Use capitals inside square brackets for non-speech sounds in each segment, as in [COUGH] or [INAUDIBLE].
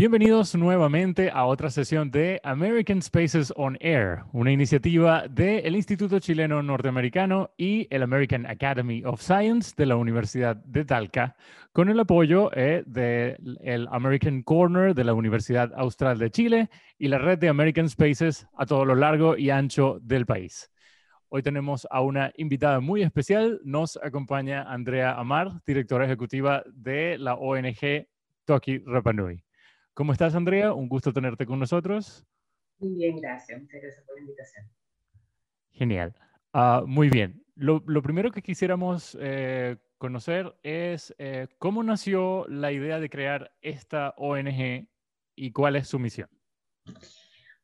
Bienvenidos nuevamente a otra sesión de American Spaces on Air, una iniciativa del Instituto Chileno Norteamericano y el American Academy of Science de la Universidad de Talca, con el apoyo eh, del American Corner de la Universidad Austral de Chile y la red de American Spaces a todo lo largo y ancho del país. Hoy tenemos a una invitada muy especial. Nos acompaña Andrea Amar, directora ejecutiva de la ONG Toki Rapanui. ¿Cómo estás, Andrea? Un gusto tenerte con nosotros. Muy bien, gracias. Muchas gracias por la invitación. Genial. Ah, muy bien. Lo, primero que quisiéramos eh, conocer es eh, cómo nació la idea de crear esta ONG y cuál es su misión.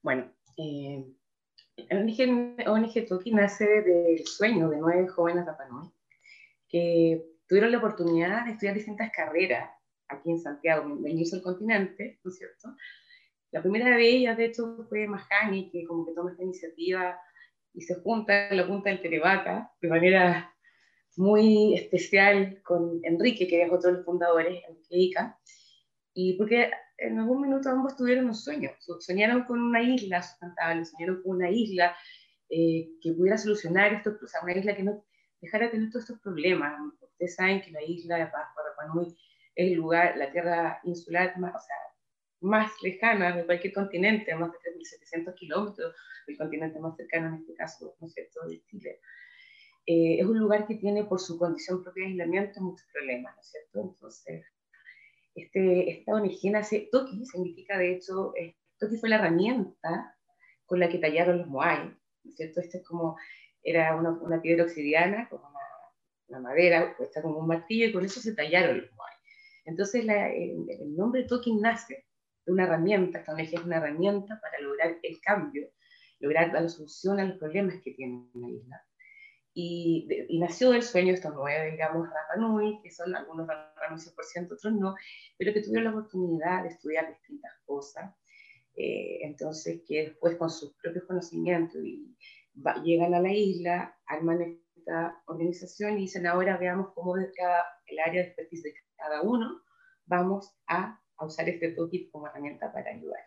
Bueno, eh, la ONG, ONG Toki nace del sueño de nueve jóvenes Rapanui que tuvieron la oportunidad de estudiar distintas carreras aquí en Santiago, inicio del continente, ¿no es cierto? La primera de ellas, de hecho, fue Mahani, que como que toma esta iniciativa y se junta en la punta del Terebaca de manera muy especial con Enrique, que es otro de los fundadores, Enrique Ica, y porque en algún minuto ambos tuvieron un sueño, soñaron con una isla sustentable, soñaron con una isla eh, que pudiera solucionar esto, o sea, una isla que no dejara de tener todos estos problemas. Ustedes saben que la isla de Pascua, Rapanui, el lugar, la tierra insular más, o sea, más lejana de cualquier continente, más de 3.700 kilómetros del continente más cercano, en este caso, ¿no es cierto?, de Chile. Eh, es un lugar que tiene por su condición propia de aislamiento muchos problemas, ¿no es cierto? Entonces, este, esta ONG nace, Toki significa de hecho, eh, Toki fue la herramienta con la que tallaron los Moai, ¿no es cierto? Este es como, era una, una piedra obsidiana, como una, una madera, puesta como un martillo, y con eso se tallaron los Moai. Entonces el, nombre Token nace de una herramienta, esta ONG es una herramienta para lograr el cambio, lograr dar solución a los problemas que tiene la isla. Y, nació del sueño de estos nueve, digamos, Rapa Nui, que son algunos Rapa 100%, otros no, pero que tuvieron la oportunidad de estudiar distintas cosas. Eh, entonces, que después con sus propios conocimientos y llegan a la isla, arman esta organización y dicen, ahora veamos cómo de cada, el área de expertise de cada uno, vamos a, usar este toolkit como herramienta para ayudar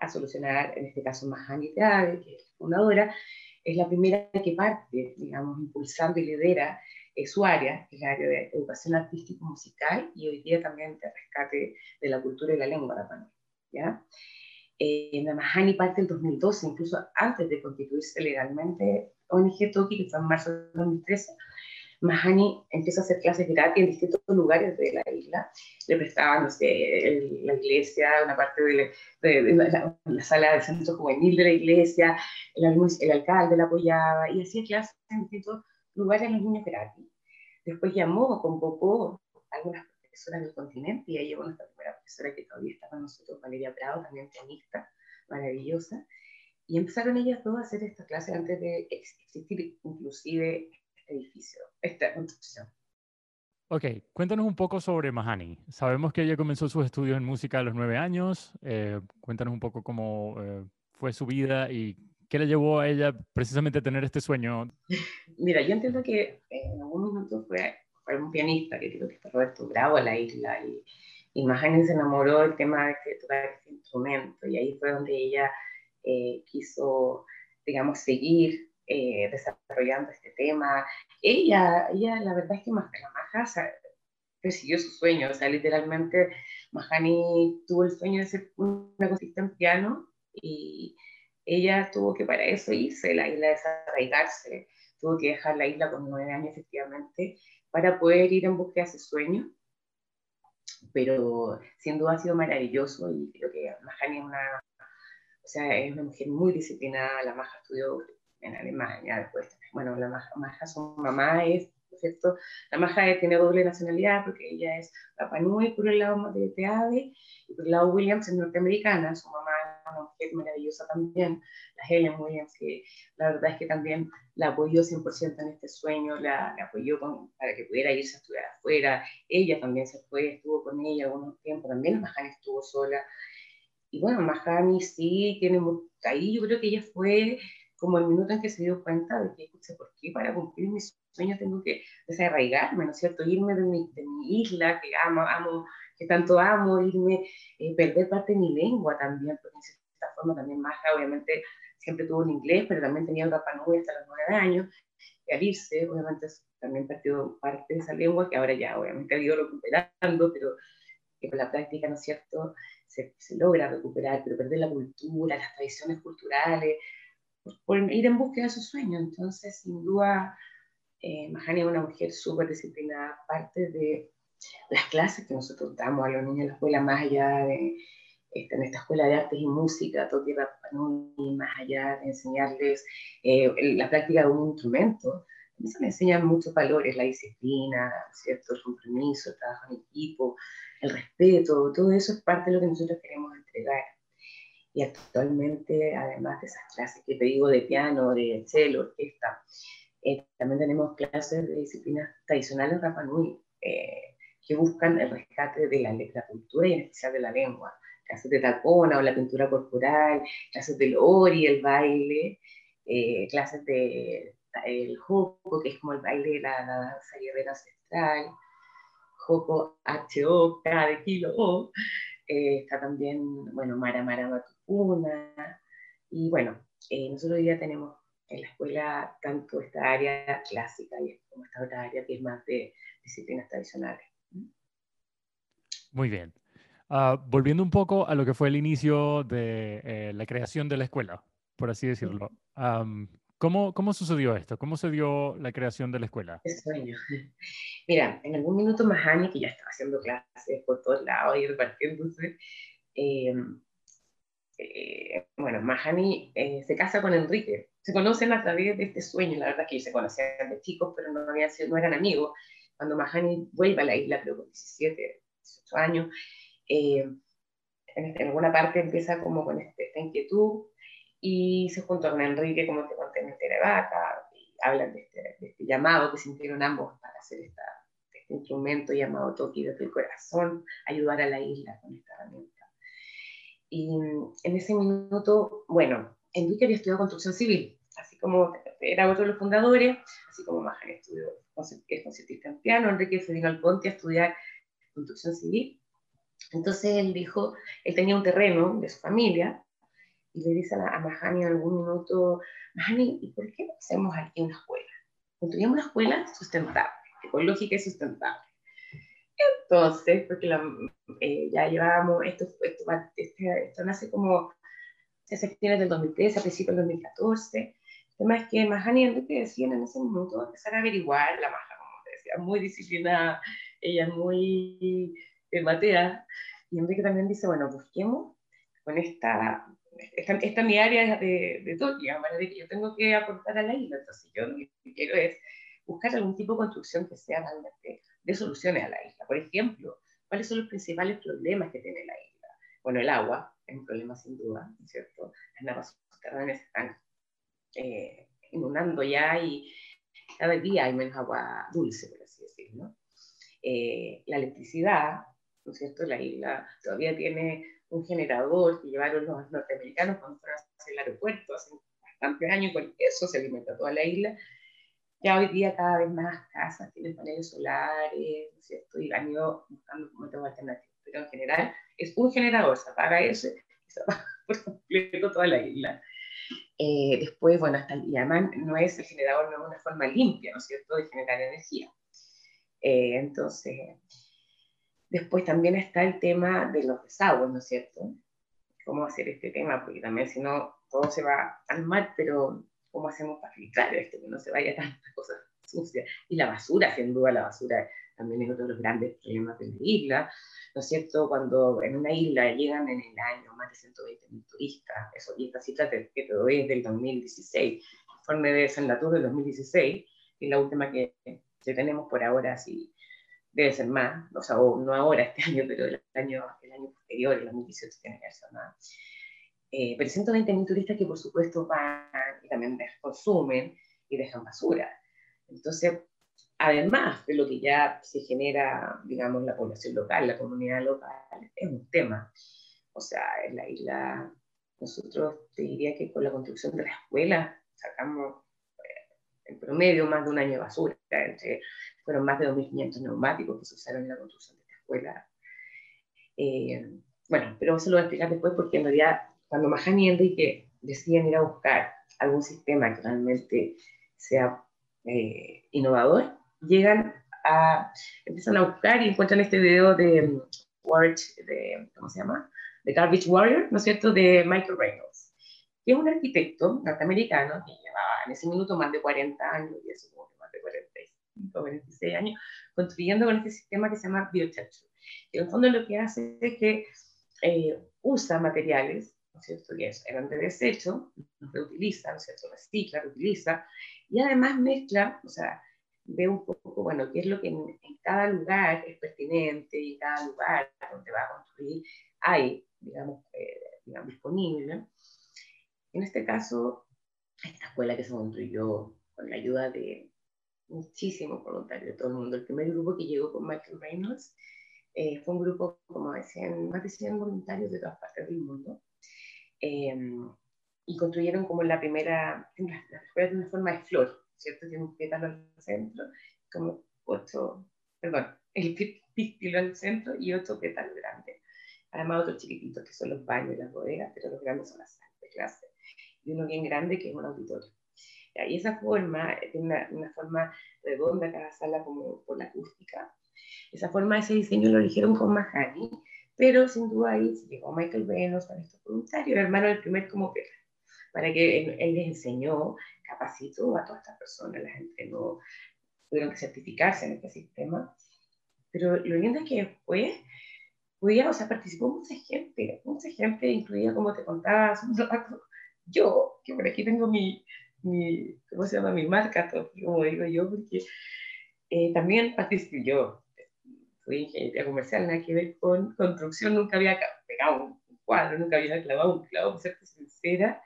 a solucionar, en este caso, Mahani Teade, que es la fundadora, es la primera que parte, digamos, impulsando y lidera eh, su área, que es el área de educación artístico-musical y hoy día también de rescate de la cultura y la lengua de ¿ya? Eh, Mahani parte en 2012, incluso antes de constituirse legalmente ONG Toki, que fue en marzo de 2013, Mahani empieza a hacer clases gratis en distintos lugares de la isla. Le prestaban, no sé, la iglesia, una parte de, la, sala del centro juvenil de la iglesia, el, alcalde la apoyaba y hacía clases en distintos lugares a los niños gratis. Después llamó, convocó a algunas profesoras del continente y ahí llegó nuestra primera profesora que todavía está con nosotros, Valeria Prado, también pianista, maravillosa. Y empezaron ellas dos a hacer estas clases antes de existir inclusive edificio, esta construcción. Ok, cuéntanos un poco sobre Mahani. Sabemos que ella comenzó sus estudios en música a los nueve años. Eh, cuéntanos un poco cómo eh, fue su vida y qué le llevó a ella precisamente a tener este sueño. [LAUGHS] Mira, yo entiendo que en algún momento fue, fue un pianista, que creo que fue Roberto Bravo a la isla, y, y Mahani se enamoró del tema de tocar este instrumento, y ahí fue donde ella eh, quiso, digamos, seguir eh, desarrollando este tema. Ella, ella, la verdad es que más la Maja persiguió su sueño, o sea, literalmente Mahani tuvo el sueño de ser una cosita en piano y ella tuvo que para eso irse de la isla, desarraigarse, tuvo que dejar la isla con nueve años efectivamente para poder ir en busca de ese sueño. Pero sin duda ha sido maravilloso y creo que Mahani es una, o sea, es una mujer muy disciplinada, la Maja estudió en Alemania después. Bueno, la Maja, su mamá es, ¿cierto? La Maja tiene doble nacionalidad porque ella es Rapa Nui por el lado de Teave y por el lado Williams es norteamericana. Su mamá es una mujer maravillosa también, la Helen Williams, que la verdad es que también la apoyó 100% en este sueño, la, apoyó para que pudiera irse a estudiar afuera. Ella también se fue, estuvo con ella algunos tiempo, también Mahani estuvo sola. Y bueno, Mahani sí tiene, ahí yo creo que ella fue como el minuto en que se dio cuenta de que, escuché, ¿por qué para cumplir mis sueños tengo que desarraigarme, ¿no es cierto? Irme de mi, de mi isla, que amo, amo que tanto amo, irme, eh, perder parte de mi lengua también, porque de esta forma también más, obviamente, siempre tuvo un inglés, pero también tenía el Rapanui hasta los nueve años, y al irse, obviamente, también perdió parte de esa lengua, que ahora ya, obviamente, ha ido recuperando, pero que con la práctica, ¿no es cierto?, se, se logra recuperar, pero perder la cultura, las tradiciones culturales, por, ir en búsqueda de su sueño. Entonces, sin duda, eh, Mahani es una mujer súper disciplinada, parte de las clases que nosotros damos a los niños en la escuela, más allá de este, en esta escuela de artes y música, toque y más allá de enseñarles eh, la práctica de un instrumento, eso le enseñan muchos valores, la disciplina, ¿cierto? el compromiso, el trabajo en equipo, el respeto, todo eso es parte de lo que nosotros queremos entregar. Y actualmente, además de esas clases que te digo de piano, de cello, orquesta, eh, también tenemos clases de disciplinas tradicionales Rapa Nui, eh, que buscan el rescate de la, letra cultura y en especial de la lengua. Clases de tacona o la pintura corporal, clases del ori, el baile, eh, clases de el joco, que es como el baile de la, danza guerrera ancestral, joco H-O, K de kilo O, está también, bueno, Mara Mara Matupuna, y bueno, nosotros hoy día tenemos en la escuela tanto esta área clásica como esta otra área que es más de disciplinas tradicionales. Muy bien. Ah, volviendo un poco a lo que fue el inicio de eh, la creación de la escuela, por así decirlo. ¿cómo, ¿cómo, sucedió esto? ¿Cómo se dio la creación de la escuela? Qué sueño. [LAUGHS] Mira, en algún minuto Mahani, que ya estaba haciendo clases por todos lados y repartiéndose, eh, eh, bueno, Mahani se casa con Enrique, se conocen a través de este sueño, la verdad que se conocían de chicos, pero no, habían sido, no eran amigos. Cuando Mahani vuelve a la isla, creo con 17, 18 años, eh, en, alguna parte empieza como con este, esta inquietud y se junta con Enrique, como te conté en el Terevaca, y hablan de este, de este, llamado que sintieron ambos para hacer este instrumento llamado Toki desde el corazón, ayudar a la isla con esta herramienta. Y en ese minuto, bueno, Enrique había estudiado construcción civil, así como era otro de los fundadores, así como Majan estudió, es concertista en piano, Enrique se vino al a estudiar construcción civil. Entonces él dijo, él tenía un terreno de su familia, y le dice a, Mahani en algún minuto, Mahani, ¿y por qué no hacemos aquí una escuela? Construyamos una escuela sustentable, ecológica y sustentable. Entonces, porque eh, ya llevábamos, esto, esto, este, esto nace como se septiembre del 2013, a principios del 2014. El tema es que Mahani y Enrique decían en ese momento empezar a averiguar, la Maja, como decía, muy disciplinada, ella muy matea, y Enrique también dice, bueno, busquemos con esta, esta, esta mi área de, de de que yo tengo que aportar a la isla, entonces yo lo que quiero es buscar algún tipo de construcción que sea realmente de soluciones a la isla. Por ejemplo, ¿cuáles son los principales problemas que tiene la isla? Bueno, el agua, es un problema sin duda, ¿no cierto? Las naves subterráneas están eh, inundando ya y cada día hay menos agua dulce, por así decirlo. Eh, la electricidad, ¿no es cierto? La isla todavía tiene un generador que llevaron los norteamericanos cuando fueron hacia el aeropuerto hace bastantes años, con eso se alimenta toda la isla. Ya hoy día cada vez más casas tienen paneles solares, ¿no es cierto? Y han ido buscando métodos alternativos pero en general es un generador, se apaga ese y [LAUGHS] se apaga por completo toda la isla. Eh, después, bueno, hasta el además no es el generador, no es una forma limpia, ¿no es cierto?, de generar energía. Eh, entonces, después también está el tema de los desagües, ¿no es cierto? ¿Cómo hacer este tema? Porque también si no, todo se va al mar, pero ¿cómo hacemos para filtrar esto? Que no se vaya tantas [LAUGHS] cosas sucias. Y la basura, sin duda, la basura también es otro de los grandes problemas de la isla. ¿no es cierto? Cuando en una isla llegan en el año más de 120 mil turistas, eso, y esta cifra que te es del 2016, informe de Sendatur del 2016, que es la última que, tenemos por ahora, sí, debe ser más, o sea, no ahora este [LAUGHS] año, pero el año, el año posterior, el 2018, tiene que ser más. Eh, pero 120 mil turistas que por supuesto van y también consumen y dejan basura. Entonces, además de lo que ya se genera, digamos, la población local, la comunidad local, es un tema. O sea, en la isla, nosotros te diría que con la construcción de la escuela sacamos eh, en promedio más de un año de basura. Entre, fueron más de 2.500 neumáticos que se usaron en la construcción de esta escuela. Eh, bueno, pero eso lo voy a explicar después porque en realidad cuando Mahani y Enrique deciden ir a buscar algún sistema que realmente sea eh, innovador, llegan a, empiezan a buscar y encuentran este video de, mm, de ¿cómo se llama? De Garbage Warrior, ¿no es cierto?, de Michael Reynolds, que es un arquitecto norteamericano que llevaba en ese minuto más de 40 años, y eso como más de 45, 46 años, construyendo con este sistema que se llama. Y en el fondo lo que hace es que eh, usa materiales, ¿no es cierto?, que eran de desecho, los reutiliza, ¿no es cierto?, recicla, reutiliza, y además mezcla, o sea, ve un poco, bueno, qué es lo que en, cada lugar es pertinente y cada lugar donde va a construir hay, digamos, eh, digamos, disponible. En este caso, esta escuela que se construyó con la ayuda de muchísimos voluntarios de todo el mundo, el primer grupo que llegó con Michael Reynolds eh, fue un grupo, como decían, más de 100 voluntarios de todas partes del mundo. Eh, y construyeron como la primera, la de una forma de flor, ¿cierto? Tiene un pétalo al centro, como ocho, perdón, el pistilo al centro y ocho pétalos grandes. Además otros chiquititos que son los baños y las bodegas, pero los grandes son las salas de clase. Y uno bien grande que es un auditorio. Y esa forma, tiene una, una, forma redonda cada sala como por la acústica. Esa forma, ese diseño lo eligieron con Mahani, pero sin duda ahí llegó Michael Venus con estos voluntarios, el hermano del primer como que para que él, les enseñó, capacitó a todas estas personas, las entrenó, tuvieron que certificarse en este sistema. Pero lo lindo es que después podía, o sea, participó mucha gente, mucha gente, incluida, como te contaba hace un rato, yo, que por aquí tengo mi, mi ¿cómo se llama? Mi marca, como digo yo, porque eh, también participé yo. Fui ingeniera comercial, nada que ver con construcción, nunca había pegado un cuadro, nunca había clavado un clavo, por ser sincera,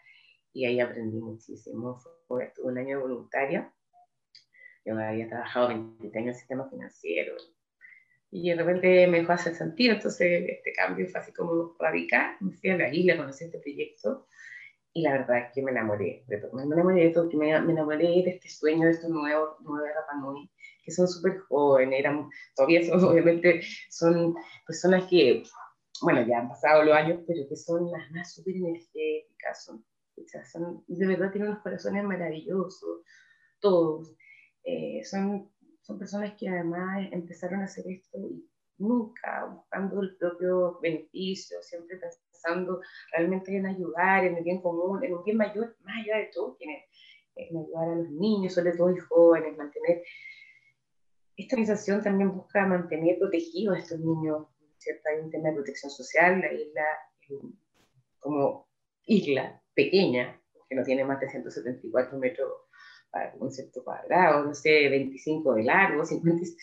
y ahí aprendí muchísimo. Fue, estuve un año voluntaria. Yo había trabajado 20 años en el sistema financiero y de repente me dejó hacer sentido, entonces este cambio fue así como radical. Me fui a la isla, conocí este proyecto y la verdad es que me enamoré de. Me enamoré de todo, me, enamoré de este sueño de estos nuevos, nuevos Rapanui, que son súper jóvenes, eran, todavía son, [LAUGHS] obviamente, son personas que, bueno, ya han pasado los años, pero que son las más súper energéticas, son son, de verdad tienen unos corazones maravillosos, todos. Eh, son, son personas que además empezaron a hacer esto y nunca buscando el propio beneficio, siempre pensando realmente en ayudar, en el bien común, en un bien mayor, más allá de todo, en, en ayudar a los niños, sobre todo los jóvenes, mantener... Esta organización también busca mantener protegidos a estos niños, ¿cierto? Hay un tema de protección social, la isla como isla pequeña, que no tiene más de 174 metros para un concepto cuadrado, no sé, 25 de largo, 56.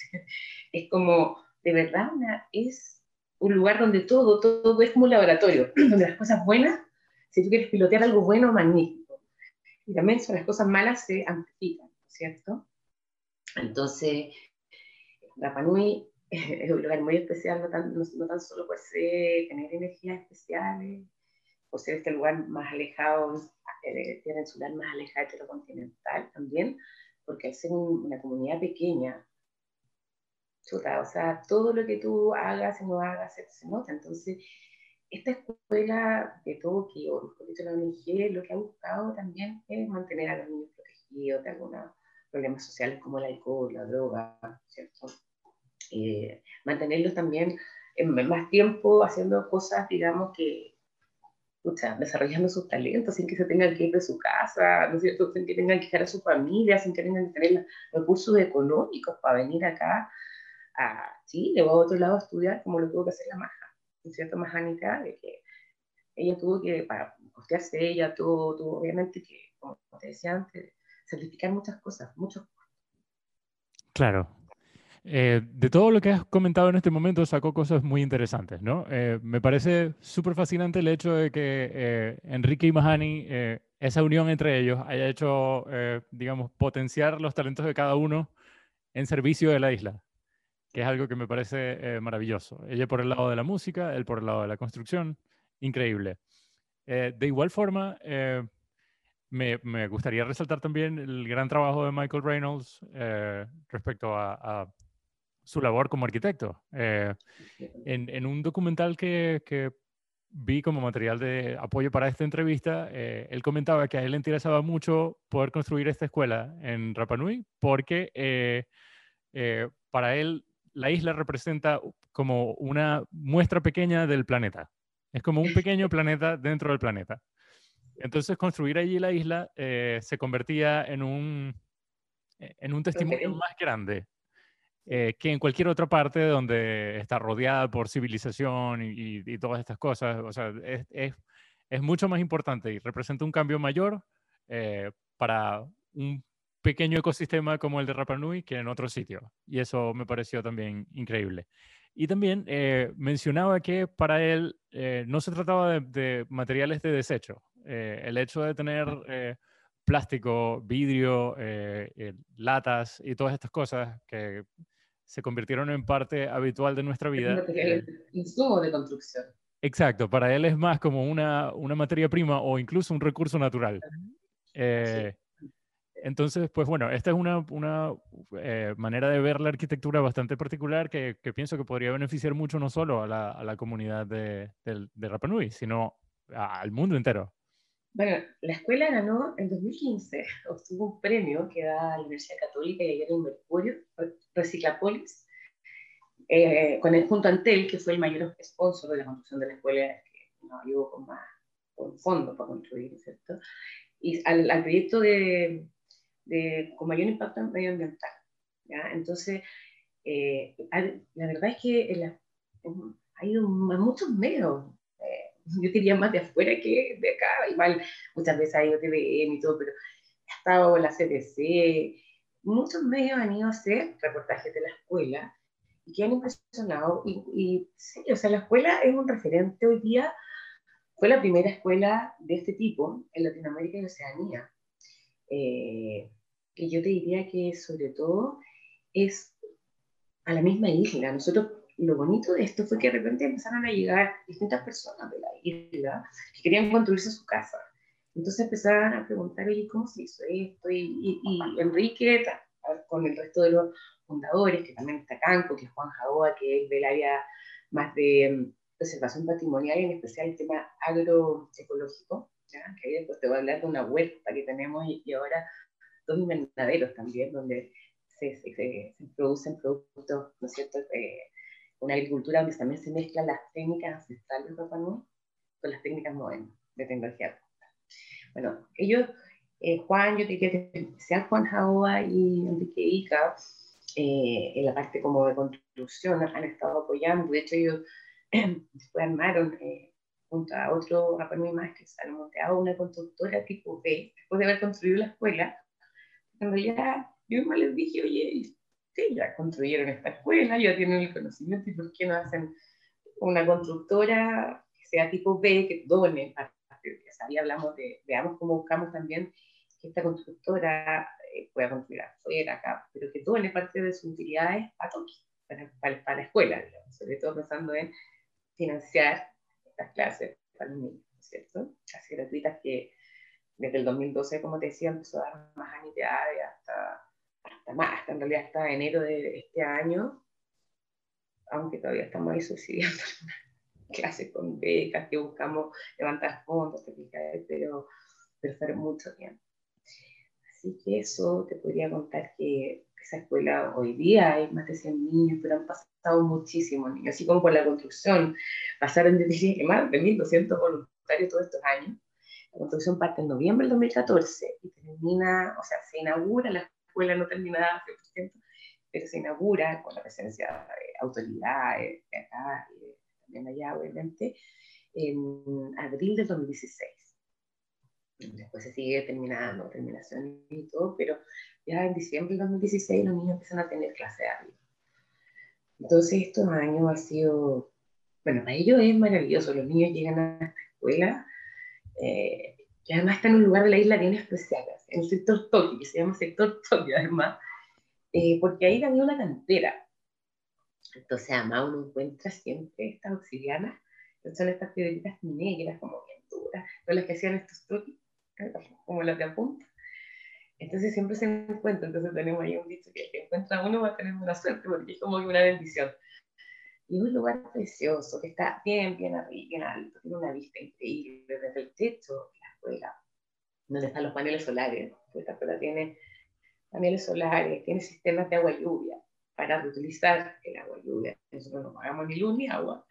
Es como, de verdad, es un lugar donde todo, todo es como un laboratorio, [CLEARS THROAT] donde las cosas buenas, si tú quieres pilotear algo bueno, magnífico. Y también son las cosas malas se amplifican, ¿cierto? Entonces, Rapanui [LAUGHS] es un lugar muy especial, no tan, no tan solo por tener energías especiales, por ser este lugar más alejado, eh, tiene su lugar más alejado de lo continental también, porque al ser una comunidad pequeña, chuta, o sea, todo lo que tú hagas y no hagas se, nota. Entonces, esta escuela de Tokio, el de la ONG, lo que ha buscado también es mantener a los niños protegidos de algunos problemas sociales como el alcohol, la droga, ¿cierto? Eh, mantenerlos también en más tiempo haciendo cosas, digamos, que, desarrollando sus talentos sin que se tengan que ir de su casa, ¿no es cierto? sin que tengan que dejar a su familia, sin que tengan que tener recursos económicos para venir acá a Chile o a otro lado a estudiar, como lo tuvo que hacer la Maja, ¿no es cierto? Majánica, de que ella tuvo que, para costearse ella, tuvo, tuvo obviamente que, como te decía antes, certificar muchas cosas, muchos Claro, eh, de todo lo que has comentado en este momento sacó cosas muy interesantes, ¿no? Eh, me parece súper fascinante el hecho de que eh, Enrique y Mahani, esa unión entre ellos, haya hecho, digamos, potenciar los talentos de cada uno en servicio de la isla, que es algo que me parece maravilloso. Ella por el lado de la música, él por el lado de la construcción, increíble. de igual forma, me, me, gustaría resaltar también el gran trabajo de Michael Reynolds respecto a su labor como arquitecto. Eh, en, en, un documental que, que, vi como material de apoyo para esta entrevista, eh, él comentaba que a él le interesaba mucho poder construir esta escuela en Rapa Nui porque eh, para él la isla representa como una muestra pequeña del planeta. Es como un pequeño [LAUGHS] planeta dentro del planeta. Entonces construir allí la isla se convertía en un, en un testimonio más grande eh, que en cualquier otra parte donde está rodeada por civilización y, todas estas cosas. O sea, es, es, es, mucho más importante y representa un cambio mayor eh, para un pequeño ecosistema como el de Rapa Nui que en otro sitio. Y eso me pareció también increíble. Y también eh, mencionaba que para él no se trataba de, de materiales de desecho. El hecho de tener plástico, vidrio, latas y todas estas cosas que se convirtieron en parte habitual de nuestra vida. Eh, insumo de construcción. Exacto, para él es más como una, una materia prima o incluso un recurso natural. Eh, entonces, pues bueno, esta es una, una eh, manera de ver la arquitectura bastante particular que, que, pienso que podría beneficiar mucho no solo a la, a la comunidad de, de, de Rapa Nui, sino al mundo entero. Bueno, la escuela ganó en 2015, [LAUGHS] obtuvo un premio que da la Universidad Católica y en Mercurio, Reciclapolis, eh, con el, junto a Antel, que fue el mayor sponsor de la construcción de la escuela, que nos ayudó con más con fondos para construir, ¿cierto? Y al, proyecto de, de, con mayor impacto medioambiental. ¿ya? Entonces, eh, la verdad es que ha ido muchos medios [LAUGHS] yo diría más de afuera que de acá, igual muchas veces ha ido TVN y todo, pero ha estado la CDC, muchos medios han ido a hacer reportajes de la escuela y que han impresionado, y, y sí, o sea, la escuela es un referente hoy día, fue la primera escuela de este tipo en Latinoamérica y Oceanía, eh, que yo te diría que sobre todo es a la misma isla. Nosotros lo bonito de esto fue que de repente empezaron a llegar distintas personas de la isla que querían construirse su casa. Entonces empezaron a preguntar, oye, ¿cómo se hizo esto? Y, y, Enrique, con el resto de los fundadores, que también está Canco, que es Juan Jaoa, que es del área más de mm, preservación patrimonial, en especial el tema agroecológico, ¿ya? que ahí después te voy a hablar de una huerta que tenemos y, ahora dos invernaderos también, donde se, se, se, producen productos, ¿no es cierto?, eh, una agricultura donde también se mezclan las técnicas ancestrales de Papá con las técnicas modernas de tecnología. Bueno, ellos, eh, Juan, yo diría que especial Juan Jaoa y Enrique Ica, eh, en la parte como de construcción, han estado apoyando. De hecho, ellos [CLEARS THROAT] después armaron, eh, junto a otro Papá más, que se han montado una constructora tipo B, después de haber construido la escuela. En realidad, yo misma les dije, oye, ya construyeron esta escuela, ya tienen el conocimiento, ¿y por qué no hacen una constructora que sea tipo B, que done ahí hablamos de, veamos cómo buscamos también que esta constructora eh, pueda construir afuera, acá, pero que done parte de sus utilidades a para, para, la escuela, sobre todo pensando en financiar estas clases para los niños, ¿cierto? Clases gratuitas que desde el 2012, como te decía, empezó a dar más anidades hasta hasta más, hasta en realidad hasta enero de este año, aunque todavía estamos ahí subsidiando [LAUGHS] clases con becas que buscamos levantar fondos, pero, pero fue mucho tiempo. Así que eso te podría contar que esa escuela hoy día hay más de 100 niños, pero han pasado muchísimos niños, así como por la construcción, pasaron de más de 1.200 voluntarios todos estos años. La construcción parte en noviembre del 2014 y termina, o sea, se inaugura la escuela no terminada 100%, pero se inaugura con la presencia de autoridades de acá y también allá, obviamente, en abril del 2016. Después se sigue terminando, terminación y todo, pero ya en diciembre del 2016 los niños empiezan a tener clase de arriba. Entonces estos años ha sido, bueno, para ellos es maravilloso, los niños llegan a esta escuela eh, y además está en un lugar de la isla bien especial, en el sector Toki, que se llama sector Toki además, eh, porque ahí había una cantera. Entonces, además, uno encuentra siempre estas auxilianas, que son estas piedritas negras, como bien duras, con las que hacían estos Toki, como las de apunta. Entonces siempre se encuentra, entonces tenemos ahí un dicho que encuentra uno va a tener buena suerte porque es como una bendición. Y un lugar precioso que está bien, bien arriba, bien alto, tiene una vista increíble desde el techo de la escuela, donde están los paneles solares. Esta escuela tiene paneles solares, tiene sistemas de agua y lluvia para reutilizar el agua y lluvia. Nosotros no pagamos ni luz ni agua.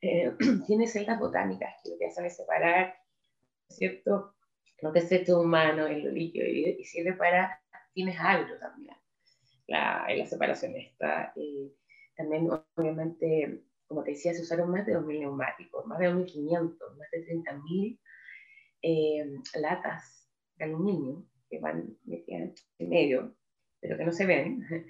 Eh, [CLEARS THROAT] tiene celdas botánicas que lo que hacen es separar, ¿cierto? Lo que es hecho humano, el líquido, y, sirve para fines agro también. La, la separación está. Eh, también, obviamente, como te decía, se usaron más de 2.000 neumáticos, más de 2.500, más de 30.000 eh, latas de aluminio que van metidas en medio, pero que no se ven. [LAUGHS]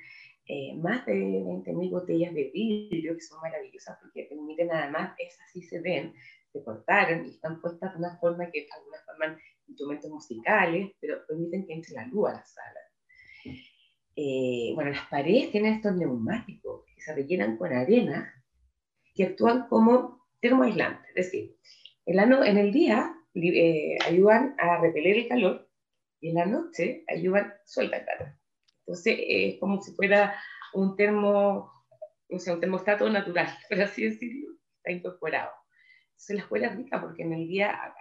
Eh, más de 20.000 botellas de vidrio que son maravillosas porque permiten además, esas sí se ven, se cortaron y están puestas de una forma que algunas forman instrumentos musicales, pero permiten que entre la luz a la sala. Eh, bueno, las paredes tienen estos neumáticos que se rellenan con arena que actúan como termoaislantes, es decir, en, en el día eh, ayudan a repeler el calor y en la noche ayudan, suelta el calor. Entonces es como si fuera un termo, o sea, un termostato natural, [LAUGHS] pero así decirlo, está incorporado. Entonces la escuela es rica porque en el día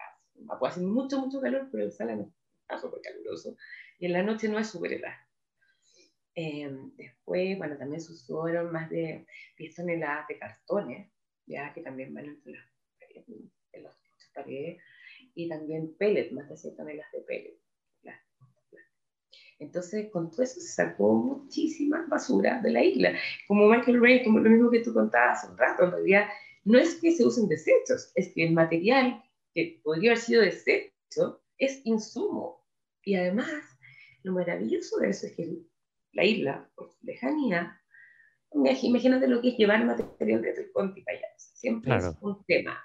puede hacer mucho, mucho calor, pero el sala no está súper caluroso y en la noche no es súper helado. Eh, después, bueno, también se usaron más de 10 toneladas de cartones, ya que también van entre las, en las paredes, y también pellets, más de 100 toneladas de pellets. Entonces, con todo eso se sacó muchísima basura de la isla. Como Michael Ray, como lo mismo que tú contabas hace un rato, en realidad no es que se usen desechos, es que el material que podría haber sido desecho es insumo. Y además, lo maravilloso de eso es que la isla, por su lejanía, imagínate lo que es llevar material desde el Conti para allá. Siempre es un tema.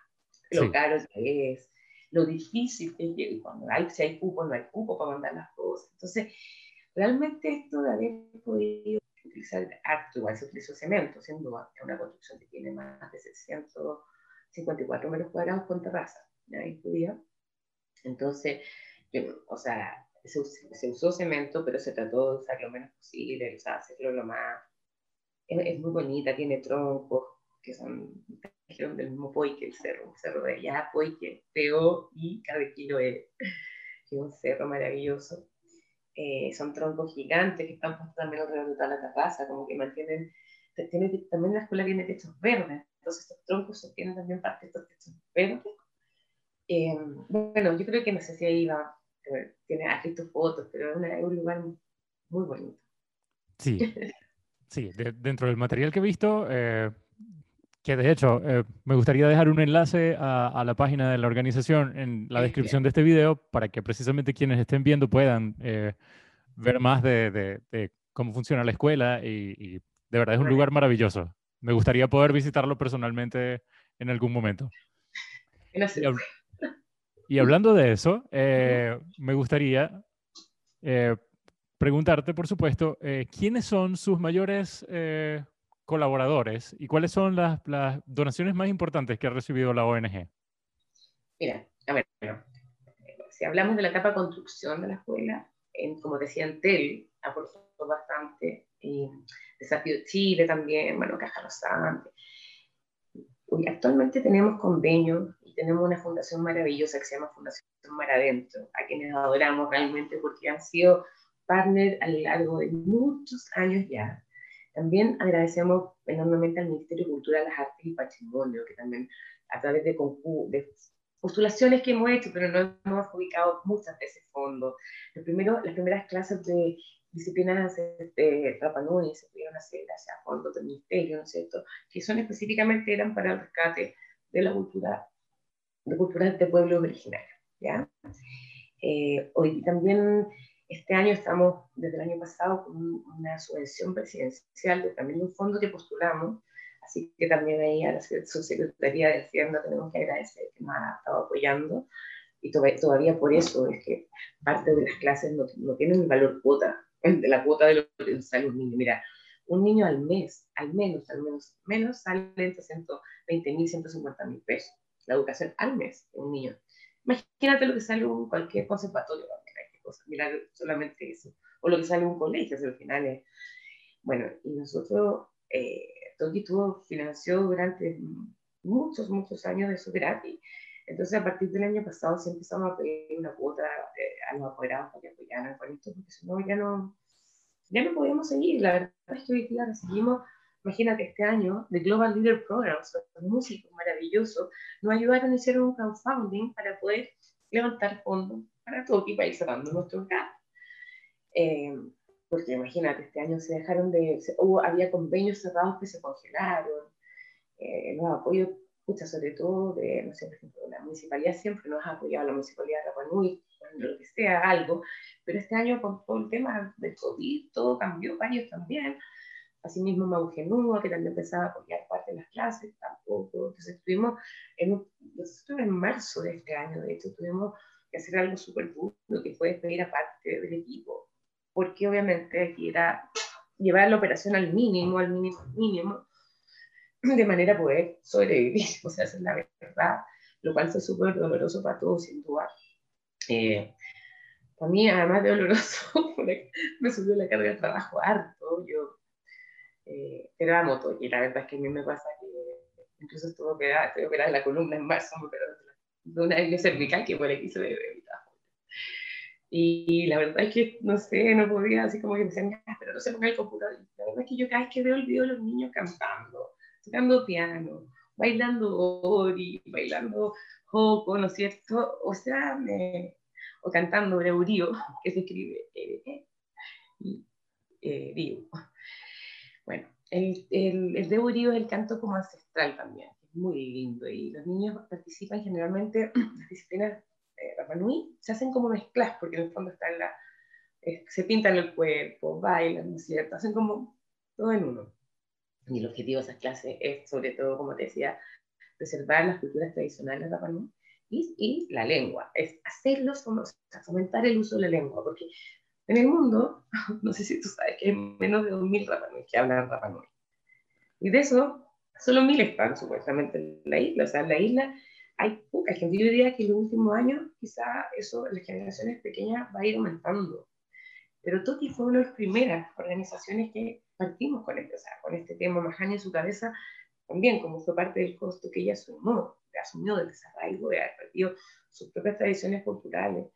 Lo caro que es, lo difícil que es, cuando hay, si hay cupo, no hay cupo para mandar las cosas. Entonces, realmente esto de haber podido utilizar harto, igual se utilizó cemento, siendo una construcción que tiene más de 654 metros cuadrados con terraza, ¿ya? incluida. Entonces, o sea, se, usó cemento, pero se trató de usar lo menos posible, o sea, hacerlo lo más... Es, muy bonita, tiene troncos que son dijeron del mismo Poike, el cerro, el cerro de allá, Poike, P-O y cada kilo es, es un cerro maravilloso. Eh, son troncos gigantes que están puestos también alrededor de toda la terraza, como que mantienen, tiene, también la escuela tiene techos verdes, entonces estos troncos sostienen también parte de estos techos verdes. Eh, bueno, yo creo que no sé si ahí va tiene visto fotos, pero es, un lugar muy bonito. Sí, sí, dentro del material que he visto, eh, que de hecho eh, me gustaría dejar un enlace a, la página de la organización en la descripción de este video para que precisamente quienes estén viendo puedan eh, ver más de, cómo funciona la escuela y, de verdad es un lugar maravilloso. Me gustaría poder visitarlo personalmente en algún momento. Y hablando de eso, eh, me gustaría preguntarte, por supuesto, ¿quiénes son sus mayores colaboradores y cuáles son las, donaciones más importantes que ha recibido la ONG? Mira, a ver, si hablamos de la etapa construcción de la escuela, como decía Antel, aportó bastante, y Desafío Chile también, bueno, Caja Rosante. Actualmente tenemos convenios tenemos una fundación maravillosa que se llama Fundación Mar Adentro, a quienes adoramos realmente porque han sido partner a lo largo de muchos años ya. También agradecemos enormemente al Ministerio de Cultura, las Artes y Patrimonio, que también a través de, de postulaciones que hemos hecho, pero no hemos ubicado muchas de ese fondo. Lo primero, las primeras clases de disciplinas de Rapa Nui se pudieron hacer hacia fondos del Ministerio, ¿no es cierto?, que son específicamente eran para el rescate de la cultura de culturas de pueblos originarios. ¿ya? Eh, hoy también, este año estamos, desde el año pasado, con una subvención presidencial de también un fondo que postulamos, así que también ahí a la Subsecretaría de Hacienda tenemos que agradecer que nos ha estado apoyando, y todavía por eso es que parte de las clases no, no tienen el valor cuota, [LAUGHS] de la cuota de lo que sale un niño. Mira, un niño al mes, al menos, al menos, menos sale entre 120 mil, 150 mil pesos la educación al mes de un niño. Imagínate lo que sale un cualquier conservatorio, que mirar solamente eso, o lo que sale un colegio, al final es, Bueno, y nosotros, eh, Toki tuvo, financió durante muchos, muchos años de eso gratis. Entonces, a partir del año pasado sí empezamos a pedir una cuota eh, a los apoderados para que apoyaran con esto, porque si no, ya no, ya no podíamos seguir. La verdad es que hoy día recibimos, imagínate, este año, de Global Leader Programs, los músicos maravillosos, nos ayudaron a hacer un crowdfunding para poder levantar fondos para Toki para ir cerrando nuestro Eh, porque imagínate, este año se dejaron de, hubo, había convenios cerrados que se congelaron, eh, los apoyos, sobre todo de, no sé, por ejemplo, la municipalidad siempre nos ha apoyado, la municipalidad de Rapanui, lo que sea, algo, pero este año con todo el tema del COVID, todo cambió, varios también, asimismo Maugenúa, que también empezaba a apoyar de las clases, tampoco, entonces estuvimos en, en marzo de este año, de hecho, tuvimos que hacer algo súper duro, que fue despedir a parte del equipo, porque obviamente aquí era llevar la operación al mínimo, al mínimo, mínimo, de manera a poder sobrevivir, [LAUGHS] o sea, es la verdad, lo cual fue súper doloroso para todos, sin duda. Eh, para mí, además de doloroso, [LAUGHS] me subió la carga de trabajo harto, yo eh, era moto, y la verdad es que a mí me pasa que incluso estuve operada, operada en la columna en marzo, [LAUGHS] me de una hernia cervical que por aquí se mi trabajo. Y la verdad es que, no sé, no podía, así como que me decían, pero no se ponga el computador. La verdad es que yo cada vez que veo el video de los niños cantando, tocando piano, bailando ori, bailando joco, ¿no es cierto? O sea, o cantando breurío, [LAUGHS] que se escribe eh, eh, Bueno, el, el, el es el canto como ancestral también, es muy lindo y los niños participan generalmente en las disciplinas eh, Rapanui, se hacen como mezclas porque en el fondo están la, eh, se pintan el cuerpo, bailan, ¿no es cierto? Hacen como todo en uno. Y el objetivo de esas clases es, sobre todo, como te decía, preservar las culturas tradicionales de Rapanui y, y, la lengua, es hacerlos, como, fomentar el uso de la lengua, porque en el mundo, [LAUGHS] no sé si tú sabes que hay menos de 2.000 Rapanui que hablan Rapanui. Y de eso, solo 1.000 están supuestamente en la isla. O sea, en la isla hay poca gente. Yo diría que en los últimos años, quizá eso, las generaciones pequeñas, va a ir aumentando. Pero Toki fue una de las primeras organizaciones que partimos con, este, o sea, con este tema. Mahani en su cabeza también, como fue parte del costo que ella asumió, asumió del desarrollo, de haber perdido sus propias tradiciones culturales.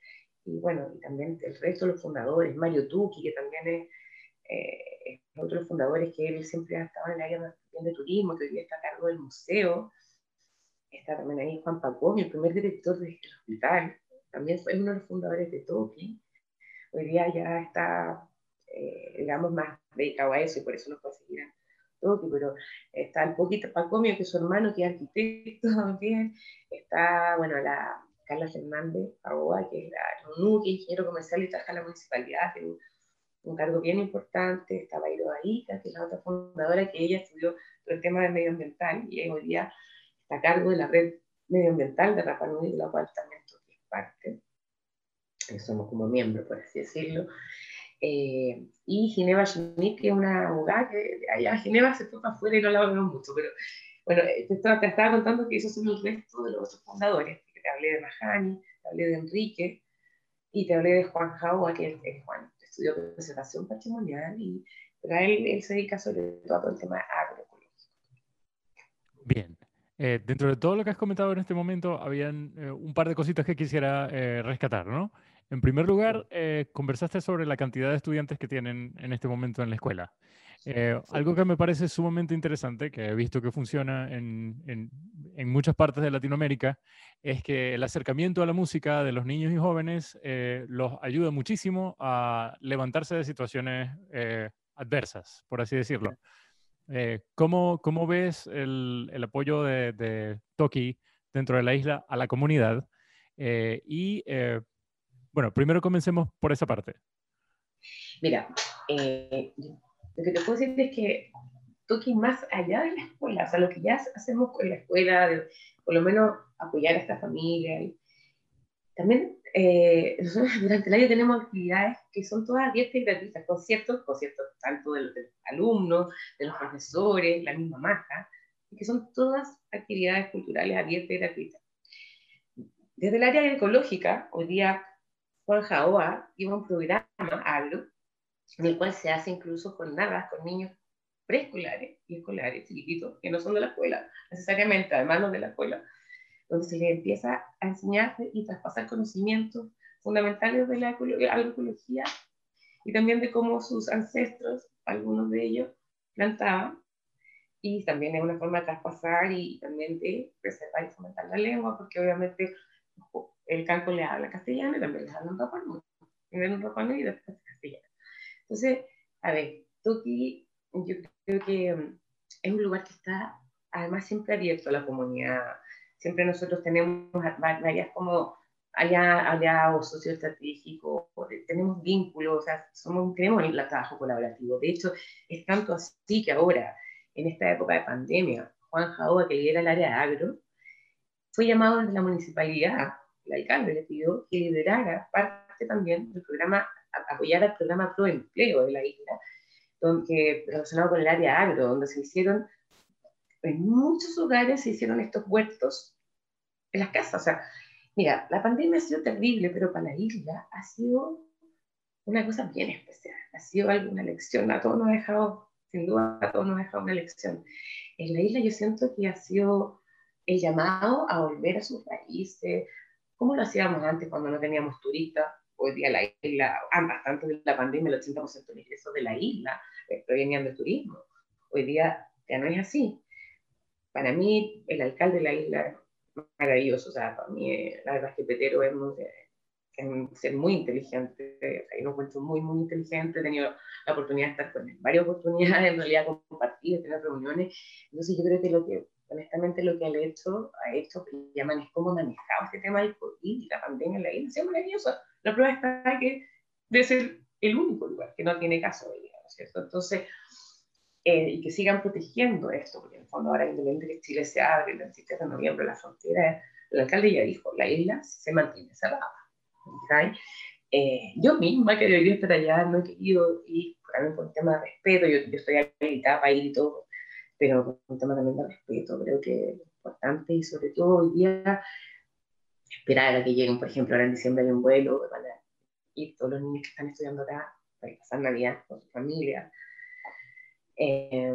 Y bueno, y también el resto de los fundadores, Mario Tuki, que también es, eh, otro de los fundadores que él siempre ha estado en el área de turismo, que hoy día está a cargo del museo está también ahí Juan Pacón, el primer director del hospital, también fue uno de los fundadores de Toki. Hoy día ya está, eh, digamos, más dedicado a eso y por eso no puede seguir a Toki, pero está el poquito Pacomio, que es su hermano, que es arquitecto [LAUGHS] también. Está, bueno, la Carla Fernández Pagoa, que es la NUNU, que es ingeniero comercial y trabaja en la municipalidad, que es un, cargo bien importante. Está Bairo Aika, que es la otra fundadora, que ella estudió el tema del medioambiental y hoy día a cargo de la red medioambiental de Rapa Nui, de la cual también es parte. Somos como miembros, por así decirlo. Eh, y Ginebra Schmidt, que es una abogada que allá Ginebra se fue para afuera y no la vemos mucho, pero bueno, te estaba, te estaba, contando que esos son el resto de los otros fundadores, te hablé de Mahani, te hablé de Enrique y te hablé de Juan Jaua, que es Juan, estudió conservación patrimonial y pero él, él se dedica sobre todo a todo el tema agroecológico. Bien, eh, dentro de todo lo que has comentado en este momento, habían eh, un par de cositas que quisiera eh, rescatar, ¿no? En primer lugar, conversaste sobre la cantidad de estudiantes que tienen en este momento en la escuela. algo que me parece sumamente interesante, que he visto que funciona en, en, en, muchas partes de Latinoamérica, es que el acercamiento a la música de los niños y jóvenes los ayuda muchísimo a levantarse de situaciones adversas, por así decirlo. Eh, ¿cómo, ¿cómo, ves el, el apoyo de, de, Toki dentro de la isla a la comunidad? Eh, y eh, bueno, primero comencemos por esa parte. Mira, lo que te puedo decir es que Toki más allá de la escuela, o sea, lo que ya hacemos con la escuela, de, por lo menos apoyar a esta familia, también eh, [LAUGHS] nosotros durante el año tenemos actividades que son todas abiertas y gratuitas, conciertos, conciertos tanto de los, alumnos, de los profesores, la misma maja, que son todas actividades culturales abiertas y gratuitas. Desde el área ecológica, hoy día Juan Jaoa lleva un programa, hablo, en el cual se hace incluso jornadas con niños preescolares y escolares chiquititos que no son de la escuela necesariamente, además no de la escuela, donde se les empieza a enseñar y traspasar conocimientos fundamentales de la agroecología y también de cómo sus ancestros, algunos de ellos, plantaban. Y también es una forma de traspasar y también de preservar y fomentar la lengua, porque obviamente el campo le habla castellano y también les hablan rapano. Tienen un rapano y después castellano. Entonces, a ver, Toki, yo creo que mm, es un lugar que está además siempre abierto a la comunidad. Siempre nosotros tenemos varias como allá, allá o socioestratégico, tenemos vínculos, o sea, somos, tenemos el trabajo colaborativo. De hecho, es tanto así que ahora, en esta época de pandemia, Juan Jaoba, que lidera el área de agro, fue llamado desde la municipalidad, el alcalde le pidió que liderara parte también del programa, apoyar el programa Pro Empleo de la isla, donde, relacionado con el área agro, donde se hicieron, en muchos lugares se hicieron estos huertos en las casas, o sea, Mira, la pandemia ha sido terrible, pero para la isla ha sido una cosa bien especial. Ha sido alguna lección. A todos nos ha dejado, sin duda, a todos nos ha dejado una lección. En la isla yo siento que ha sido el llamado a volver a sus raíces, como lo hacíamos antes cuando no teníamos turistas. Hoy día la isla, ambas, tanto de la pandemia, el 80% de ingresos de la isla provenían del turismo. Hoy día ya no es así. Para mí, el alcalde de la isla maravilloso. O sea, para mí, eh, la verdad es que Petero es, muy, ser muy inteligente. O sea, yo lo encuentro muy, muy inteligente. He tenido la oportunidad de estar con él varias oportunidades, en realidad, compartir, tener reuniones. Entonces, yo creo que lo que, honestamente, lo que él ha hecho, ha hecho, que llaman es cómo manejado este tema del COVID y la pandemia en la isla. Es maravilloso. La prueba está que debe ser el único lugar que no tiene caso de ¿no es cierto? Entonces, eh, y que sigan protegiendo esto, porque en el fondo ahora independiente que Chile se abre el 27 de noviembre la frontera, el alcalde ya dijo, la isla se mantiene cerrada. Eh, yo misma que debería estar allá, no he querido ir, por un tema de respeto, yo, yo estoy habilitada para ir y todo, pero un tema también de respeto, creo que es importante y sobre todo hoy día esperar a que lleguen, por ejemplo, ahora en diciembre hay un vuelo, van a ir todos los niños que están estudiando acá para pasar Navidad con su familia, eh,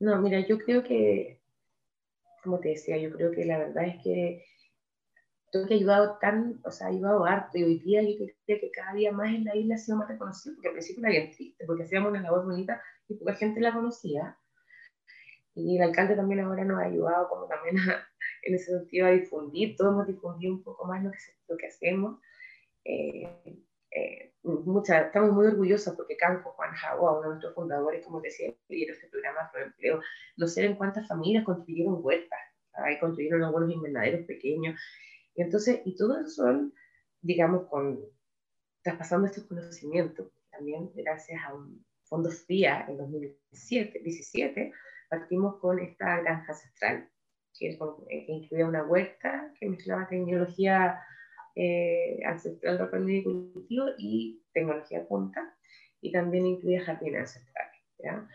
no, mira, yo creo que, como te decía, yo creo que la verdad es que todo que ha ayudado tan, o sea, ha ayudado harto y hoy día yo creo que cada día más en la isla ha sido más reconocido, porque al principio era bien triste, porque hacíamos una labor bonita y poca gente la conocía. Y el alcalde también ahora nos ha ayudado como también [LAUGHS] en ese sentido a difundir, todos hemos difundido un poco más lo que, lo que hacemos. Eh, eh, mucha, estamos muy orgullosos porque Campo, Juan Jago, uno de nuestros fundadores, como decía, en este programa de empleo, no sé en cuántas familias construyeron huertas, ahí construyeron algunos invernaderos pequeños. Y entonces, y todo eso son, digamos, con, traspasando estos conocimientos, también gracias a un fondo FIA en 2017, partimos con esta granja ancestral, que, que incluía una huerta que mezclaba tecnología eh, ancestral de cultivo y tecnología punta, y también incluye jardines ancestrales. ¿ya?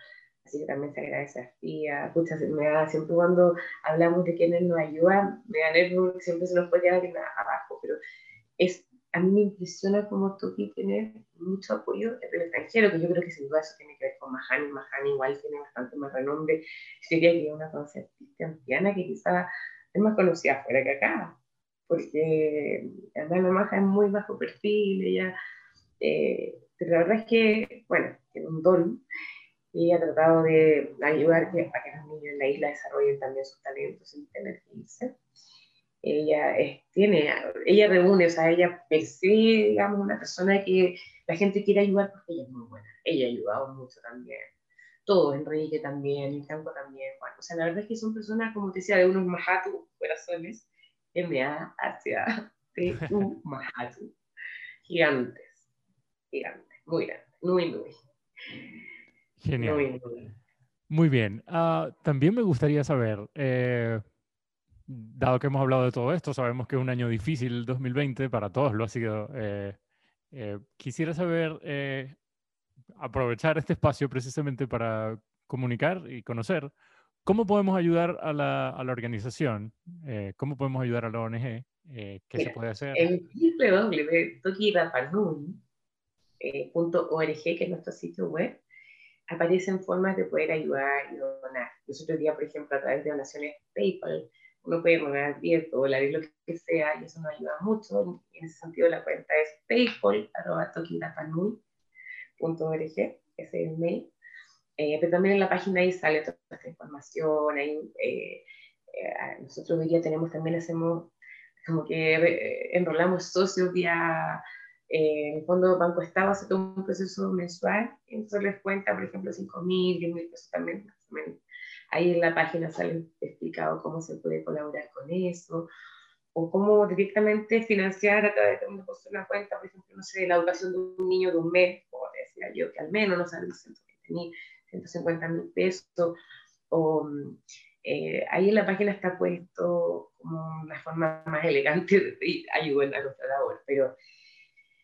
Así que también se agradece a FIA. Pucha, me da, siempre cuando hablamos de quienes nos ayudan, me da nervios, siempre se nos puede quedar abajo, pero es, a mí me impresiona como Toki tiene mucho apoyo del extranjero, que yo creo que sin duda eso tiene que ver con Mahani. Mahani igual tiene bastante más renombre. Sería que una concertista anciana que quizá es más conocida afuera que acá porque además la maja es muy bajo perfil, ella, eh, pero la verdad es que, bueno, tiene un don y ha tratado de ayudar a que los niños en la isla desarrollen también sus talentos sin tener que irse. Ella tiene, ella reúne, o sea, ella percibe, digamos, una persona que la gente quiere ayudar porque ella es muy buena. Ella ha ayudado mucho también. Todos, Enrique también, el campo también. Bueno, o sea, la verdad es que son personas, como te decía, de unos majatu corazones, MA hacia TU Mahatu. Gigantes, gigantes, muy grandes, muy, muy. Genial. Muy, muy. muy bien. Uh, también me gustaría saber, eh, dado que hemos hablado de todo esto, sabemos que es un año difícil 2020, para todos lo ha sido. Eh, eh, quisiera saber, aprovechar este espacio precisamente para comunicar y conocer ¿Cómo podemos ayudar a la, a la organización? Eh, ¿Cómo podemos ayudar a la ONG? Eh, ¿Qué se puede hacer? En www.tokirapanui, eh, que es nuestro sitio web, aparecen formas de poder ayudar y donar. Nosotros día, por ejemplo, a través de donaciones PayPal, uno puede donar 10 dólares, lo que sea, y eso nos ayuda mucho. En ese sentido, la cuenta es paypal.org, ese es el mail. Eh, pero también en la página ahí sale toda esta información. Ahí, eh, eh, nosotros hoy día tenemos también, hacemos como que enrolamos socios vía en el fondo Banco Estado hace todo un proceso mensual, entonces les cuenta, por ejemplo, 5 mil, 10 mil pesos también, Ahí en la página sale explicado cómo se puede colaborar con eso, o cómo directamente financiar a través de una cuenta, por ejemplo, no sé, la educación de un niño de un mes, como decía yo, que al menos no sale 120 mil, 150 mil pesos, o eh, ahí en la página está puesto como la forma más elegante de ayudar a nuestra labor, pero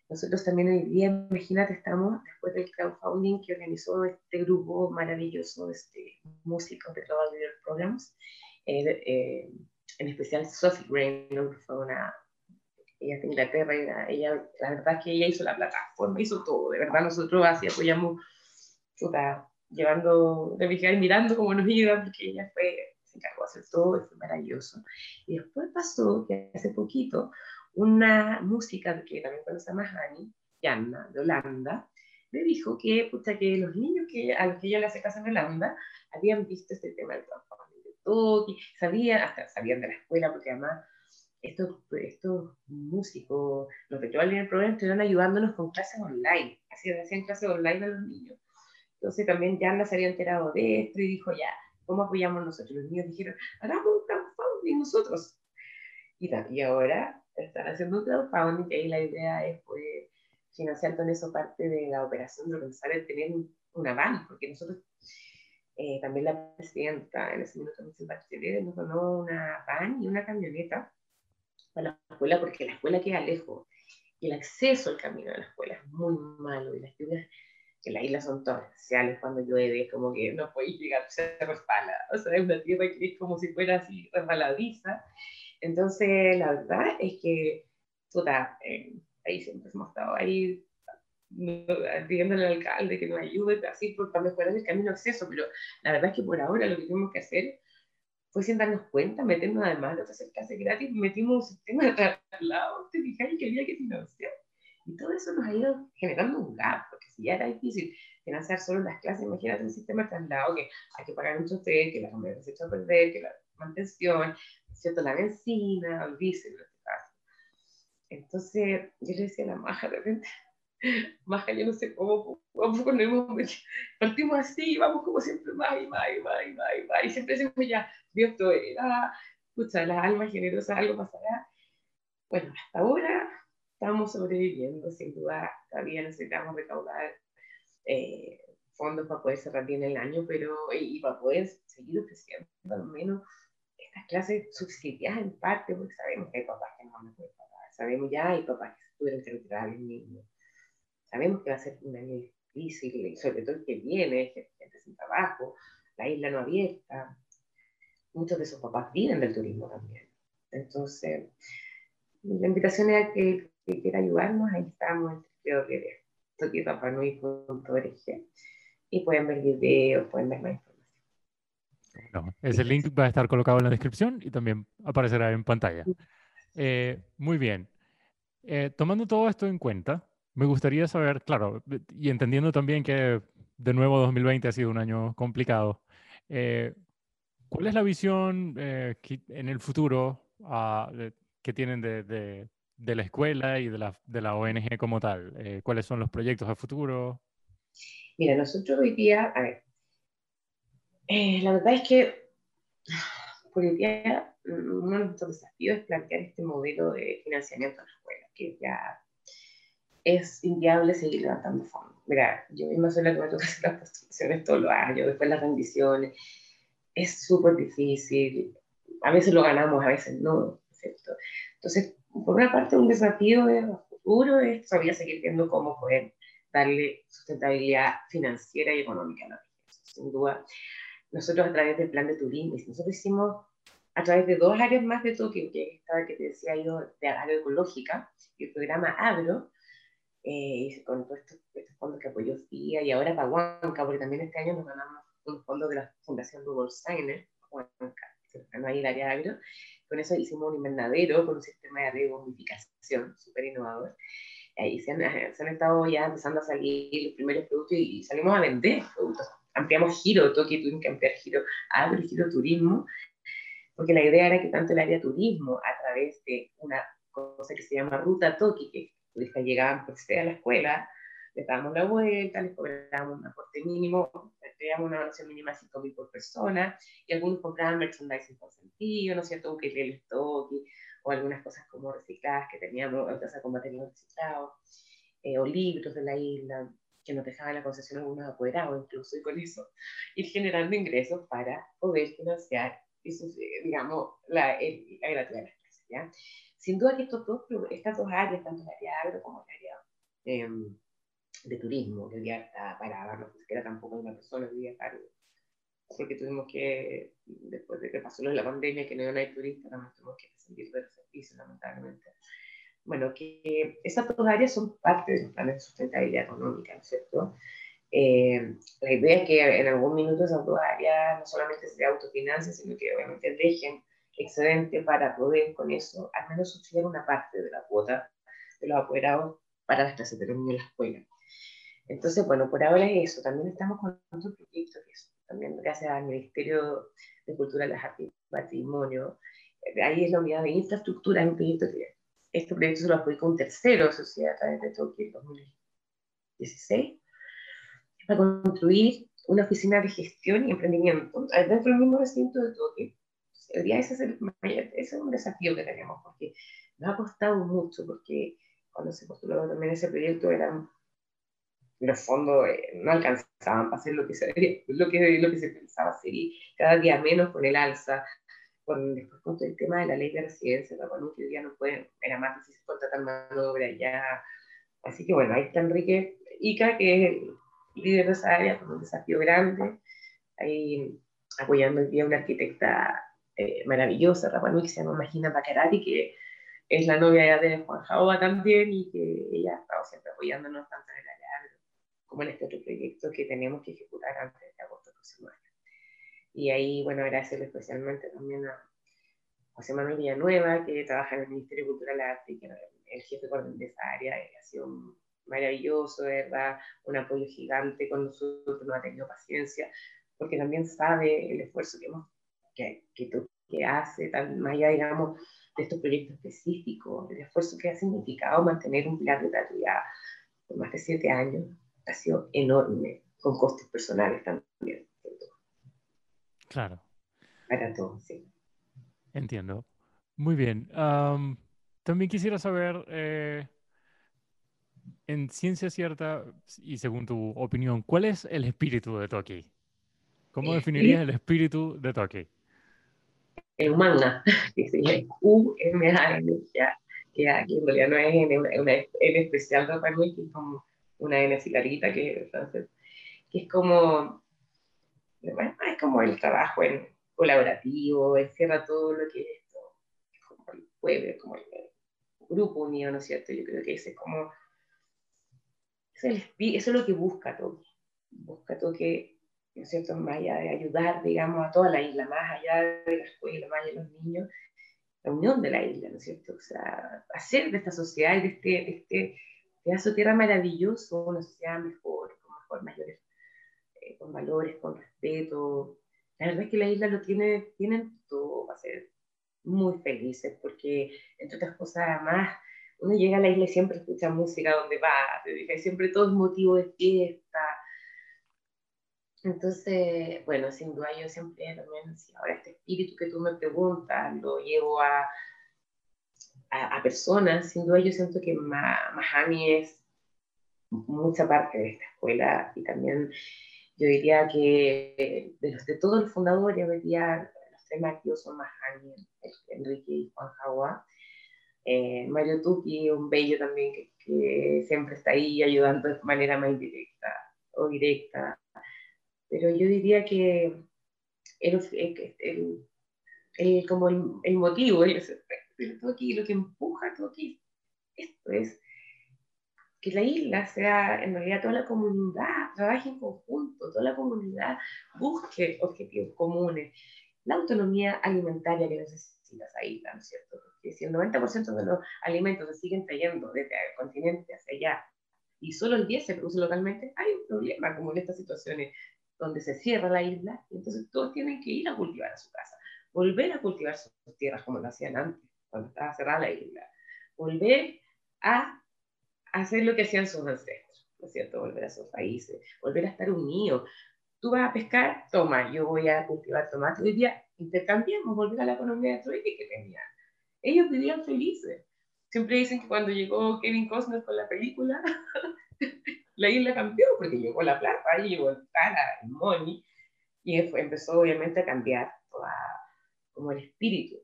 nosotros también hoy día, imagínate, estamos después del crowdfunding que organizó este grupo maravilloso este, músicos de Global Leader Programs, eh, eh, en especial Sophie Reynolds, fue una, ella es de Inglaterra, ella, la verdad es que ella hizo la plataforma, hizo todo, de verdad nosotros así apoyamos, puta, llevando, de mirando cómo nos iba, porque ella fue, se encargó de hacer todo, fue maravilloso. Y después pasó que hace poquito una música que también conoce más Hani, Janna, de Holanda, me dijo que, pucha, que los niños que, a los que ella le hace caso en Holanda habían visto este tema del de Toki, sabían, hasta sabían de la escuela, porque además estos, estos músicos, los que trabajan en el programa, estuvieron ayudándonos con clases online, hacían, hacían clases online a los niños. Entonces también Janna se había enterado de esto y dijo, ya, ¿cómo apoyamos nosotros? Los niños dijeron, hagamos un crowdfunding nosotros. Y, y ahora están haciendo un crowdfunding y ahí la idea es poder financiar con eso parte de la operación de organizar el tener una van, porque nosotros, eh, también la presidenta en ese minuto nos donó una van y una camioneta para la escuela, porque la escuela queda lejos y el acceso al camino de la escuela es muy malo y las lluvias que las islas son torrenciales cuando llueve, como que no podéis llegar, se resbala, o sea, es una tierra que es como si fuera así resbaladiza, entonces, la verdad es que, puta, eh, ahí siempre hemos estado ahí pidiéndole al alcalde que nos ayude, así, para mejorar el camino de acceso, pero la verdad es que por ahora lo que tuvimos que hacer fue sin darnos cuenta, meternos además de hacer clases gratis, metimos un sistema de traslado, te fijas, que había que financiar. Y todo eso nos ha ido generando un gap, porque si ya era difícil financiar solo las clases, imagínate un sistema de traslado que hay que pagar un chofer, que la cámara se echa a perder, que la mantención, ¿cierto? La benzina, el diésel en este caso. Entonces, yo le decía a la maja de repente, [LAUGHS] maja, yo no sé cómo, cómo [LAUGHS] partimos así, vamos como siempre, más y más y más y más y más, y siempre decimos ya, Dios era, escucha, las almas generosas, algo pasará. Bueno, hasta ahora estamos sobreviviendo, sin duda, todavía necesitamos recaudar eh, fondos para poder cerrar bien el año, pero y, para poder seguir ofreciendo al menos estas clases subsidiadas en parte, porque sabemos que hay papás que no me pueden pagar, sabemos ya hay papás que tuvieron que retirar al niño, sabemos que va a ser un año difícil, y sobre todo el que viene, gente sin trabajo, la isla no abierta, muchos de esos papás viven del turismo también. Entonces, la invitación es a que, que quiera ayudarnos, ahí estamos, creo que toquipapanui.org y pueden ver videos, pueden ver más no, ese link va a estar colocado en la descripción y también aparecerá en pantalla. Eh, muy bien. Eh, tomando todo esto en cuenta, me gustaría saber, claro, y entendiendo también que de nuevo 2020 ha sido un año complicado, eh, ¿cuál es la visión en el futuro ah, que tienen de, de, la escuela y de la, de la ONG como tal? ¿Cuáles son los proyectos a futuro? Mira, nosotros hoy día, a ver, eh, la verdad es que [SIGHS] el día uno de nuestros desafíos es plantear este modelo de financiamiento de la escuela, que ya es inviable seguir levantando fondos. Mira, yo misma soy la que me toca [LAUGHS] hacer las construcciones todos los años, después las rendiciones. Es súper difícil. A veces lo ganamos, a veces no. ¿cierto? Entonces, por una parte, un desafío de futuro es todavía seguir viendo cómo poder darle sustentabilidad financiera y económica a la Sin duda, nosotros a través del plan de turismo, nosotros hicimos a través de dos áreas más de Tokio, que estaba que te decía yo, de agroecológica, y el programa Agro, eh, con todos estos, fondos que apoyó FIA y ahora Paguanca, porque también este año nos ganamos un fondo de la Fundación Rudolf Steiner, Paguanca, se ganó ahí el área agro. Con eso hicimos un invernadero con un sistema de rebombificación súper innovador. Y se han, se han, estado ya empezando a salir los primeros productos y, salimos a vender productos. Ampliamos giro, Toki tuvimos que ampliar giro y giro turismo, porque la idea era que tanto el área turismo, a través de una cosa que se llama Ruta Toki, que turistas llegaban por a la escuela, les dábamos la vuelta, les cobrábamos un aporte mínimo, teníamos una donación mínima de 5.000 por persona, y algunos compraban merchandising por sentido, ¿no es cierto? Un el Toki, o algunas cosas como recicladas que teníamos, otras con materiales reciclados, eh, o libros de la isla, que nos dejaban la concesión algunos apoderados incluso, y con eso ir generando ingresos para poder financiar, eso, digamos, la, el, la gratuidad de las clases, ¿ya? Sin duda que estos dos, estas dos áreas, tanto el área agro como el área em, de turismo, que ya está parada, no se queda tampoco una persona vivía cargo, porque tuvimos que, después de que pasó lo de la pandemia, que no hay turistas, también tuvimos que salir de los servicios, lamentablemente. Bueno, que esas dos áreas son parte de los planes de sustentabilidad económica, ¿no es cierto? Eh, la idea es que en algún minuto esas dos áreas no solamente se autofinancien, sino que obviamente dejen excedente para poder con eso al menos subsidiar una parte de la cuota de los apoderados para las clases de los niños en la escuela. Entonces, bueno, por ahora es eso. También estamos con otro proyecto que es también gracias al Ministerio de Cultura, las Artes y Patrimonio. Ahí es la unidad de infraestructura, es un proyecto que este proyecto se lo con un tercero sociedad a través de Tokio en 2016 para construir una oficina de gestión y emprendimiento dentro del mismo recinto de Tokio. Ese es, el ese es un desafío que tenemos, porque nos ha costado mucho, porque cuando se postuló también ese proyecto eran los fondos eh, no alcanzaban para hacer lo que se, lo que, lo que se pensaba hacer y cada día menos con el alza, con, después con todo el tema de la ley de residencia, la cual hoy día no pueden, era más difícil contratar mano obra ya. Así que bueno, ahí está Enrique Ica, que es el líder de esa área, con un desafío grande, ahí apoyando hoy día una arquitecta eh, maravillosa, Rapanui, que se llama Magina Bacarati, que es la novia de Juan Jaoba también y que ella ha estado siempre apoyándonos tanto en el área como en este otro proyecto que tenemos que ejecutar antes de agosto próximo año. Y ahí, bueno, agradecerle especialmente también a José Manuel Villanueva, que trabaja en el Ministerio de Cultura y Arte, que el jefe de esa área, ha sido maravilloso, de verdad, un apoyo gigante con nosotros, nos ha tenido paciencia, porque también sabe el esfuerzo que hemos que, que, hace, tan, más allá, digamos, de estos proyectos específicos, el esfuerzo que ha significado mantener un plan de gratuidad por más de siete años, ha sido enorme, con costes personales también. Claro. Para todos, sí. Entiendo. Muy bien. también quisiera saber, eh, en ciencia cierta y según tu opinión, ¿cuál es el espíritu de Toki? ¿Cómo definirías el espíritu de Toki? el manga, [LAUGHS] que se llama U-M-A-N, que aquí en realidad no es N, una, N especial para mí, que es como una N larguita, que, entonces, que es como, es como el trabajo en colaborativo, encierra todo lo que es esto, como el pueblo, como el, grupo unido, ¿no es cierto? Yo creo que ese es como, eso es lo que busca todo, busca todo que ¿no es cierto?, más allá de ayudar, digamos, a toda la isla, más allá de la escuela, más allá de los niños, la unión de la isla, ¿no es cierto? O sea, hacer de esta sociedad de este, de este pedazo de tierra maravilloso una sociedad mejor, con mejor, mayores, eh, con valores, con respeto. La verdad es que la isla lo tiene, tienen todo para ser muy felices, porque entre otras cosas, además, uno llega a la isla y siempre escucha música donde va, siempre todo es motivo de fiesta, entonces, bueno, sin duda yo siempre también, si ahora este espíritu que tú me preguntas lo llevo a, a, personas, sin duda yo siento que Mahani es mucha parte de esta escuela y también yo diría que de, los, de todos los fundadores, yo diría los tres más activos son Mahani, Enrique y Juan Jagua. Eh, Mario Tuki, un bello también que, siempre está ahí ayudando de manera más indirecta o directa pero yo diría que el, el, el como el, motivo, el, todo lo que empuja todo aquí, esto es que la isla sea, en realidad toda la comunidad trabaje en conjunto, toda la comunidad busque objetivos comunes, la autonomía alimentaria que necesita esa isla, ¿no es cierto? Porque si el 90% de los alimentos se siguen trayendo desde el continente hacia allá y solo el 10 se produce localmente, hay un problema como en estas situaciones donde se cierra la isla y entonces todos tienen que ir a cultivar a su casa, volver a cultivar sus tierras como lo hacían antes, cuando estaba cerrada la isla, volver a hacer lo que hacían sus ancestros, ¿no es cierto? Volver a sus países, volver a estar unidos. Tú vas a pescar, toma, yo voy a cultivar tomate. Hoy día intercambiamos, volver a la economía de trueque que tenían. Ellos vivían felices. Siempre dicen que cuando llegó Kevin Costner con la película, [LAUGHS] la isla cambió porque llegó la plata, llegó el cara, el money, y empezó obviamente a cambiar toda, como el espíritu,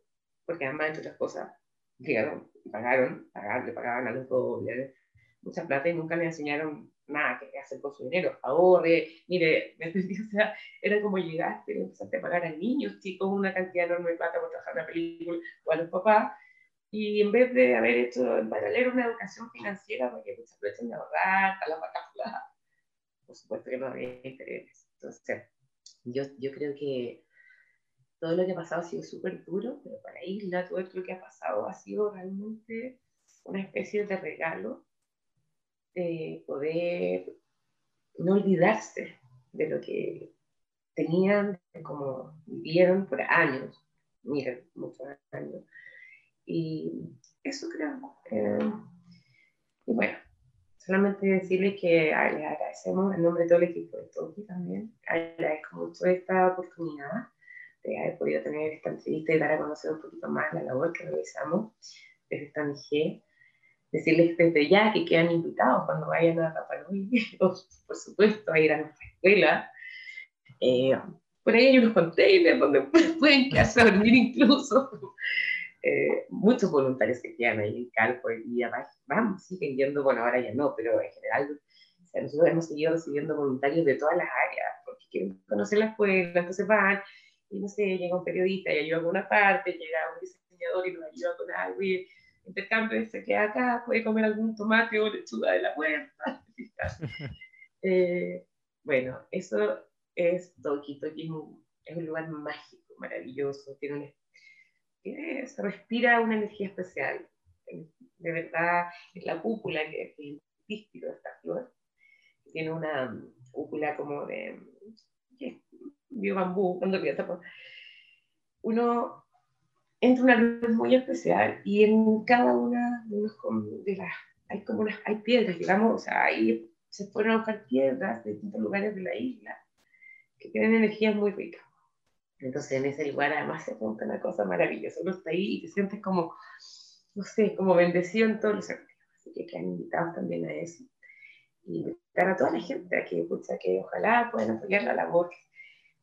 porque además, entre otras cosas, llegaron, pagaron, pagaron, le pagaban a los dobles, mucha plata y nunca le enseñaron nada que hacer con su dinero, ahorre, mire, [LAUGHS] o sea, era como llegaste y empezaste a pagar a niños chicos una cantidad enorme de plata por trabajar en una película o a los papás, y en vez de haber hecho en paralelo una educación financiera porque se aprovechen de ahorrar, a la vaca por supuesto que no había interés. Entonces, yo, yo creo que todo lo que ha pasado ha sido súper duro, pero para Isla todo lo que ha pasado ha sido realmente una especie de regalo de poder no olvidarse de lo que tenían, de cómo vivieron por años, miren, muchos años. Y eso creo. Eh, y bueno, solamente decirles que les agradecemos en nombre de todo el equipo de Toki también. Agradezco mucho esta oportunidad de haber podido tener esta entrevista y dar a conocer un poquito más la labor que realizamos desde esta ONG decirles desde ya que quedan invitados cuando vayan a Rapa [LAUGHS] por supuesto, a ir a nuestra escuela. Eh, por ahí hay unos containers donde [LAUGHS] pueden quedarse a dormir incluso. Eh, muchos voluntarios que quedan ahí en Calco hoy día, vamos, siguen yendo, bueno, ahora ya no, pero en general nosotros hemos seguido recibiendo voluntarios de todas las áreas, porque quieren conocer la escuela, entonces van, y no sé, llega un periodista y ayuda con una parte, llega un diseñador y nos ayuda con algo, y intercambio se queda acá, puede comer algún tomate o lechuga de la puerta. [LAUGHS] eh, bueno, eso es Toki. Toki es un, es un, lugar mágico, maravilloso, tiene, tiene se respira una energía especial. De verdad, es la cúpula que es el de esta flor. Tiene una cúpula como de biobambú, cuando uno entra una luz muy especial y en cada una de, de las, hay como unas, hay piedras, digamos, o sea, ahí se fueron a buscar piedras de distintos lugares de la isla que tienen energías muy ricas. Entonces en ese lugar además se junta una cosa maravillosa, uno está ahí y te sientes como, no sé, como bendecido en todos los sentidos. Así que quedan invitados también a eso. Y invitar a toda la gente a que, escucha que ojalá puedan apoyar la labor,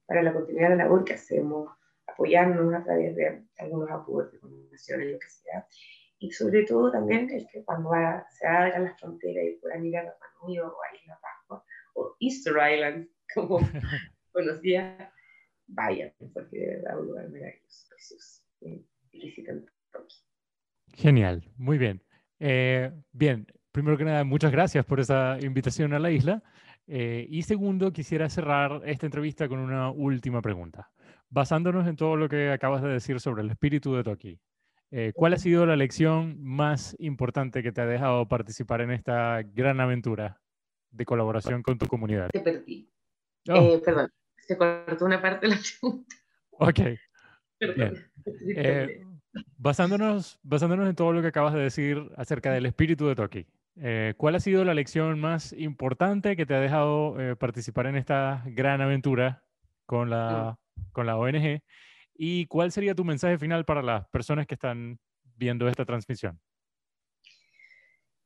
para la continuidad de la labor que hacemos apoyarnos a través de algunos apoyos, de lo que sea. Y sobre todo también el que cuando se abran las fronteras y puedan ir a la Nui o a Isla Pascua o Easter Island, [LAUGHS] como conocía, vayan, porque de verdad un lugar maravilloso, precioso. Visiten Genial, muy bien. Eh, bien, primero que nada, muchas gracias por esa invitación a la isla. Eh, y segundo, quisiera cerrar esta entrevista con una última pregunta basándonos en todo lo que acabas de decir sobre el espíritu de Toki, eh, ¿cuál ha sido la lección más importante que te ha dejado participar en esta gran aventura de colaboración con tu comunidad? Te perdí. Oh. Eh, perdón, se cortó una parte de la pregunta. Ok. Eh, basándonos, basándonos en todo lo que acabas de decir acerca del espíritu de Toki, ¿cuál ha sido la lección más importante que te ha dejado participar en esta gran aventura con la con la ONG. ¿Y cuál sería tu mensaje final para las personas que están viendo esta transmisión?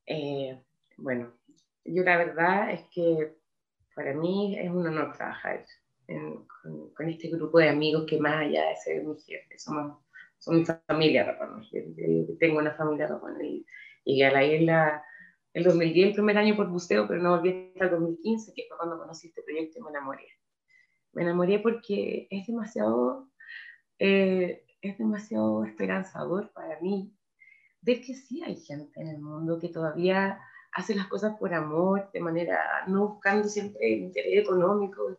Eh, bueno, yo la verdad es que para mí es un honor trabajar con, este grupo de amigos que más allá de ser mi jefe, somos, mi familia tengo una familia y llegué a la isla el 2010, el primer año por buceo, pero no volví hasta el 2015, que fue cuando conocí este proyecto y me enamoré me enamoré porque es demasiado, eh, es demasiado esperanzador para mí ver que sí hay gente en el mundo que todavía hace las cosas por amor, de manera, no buscando siempre el interés económico.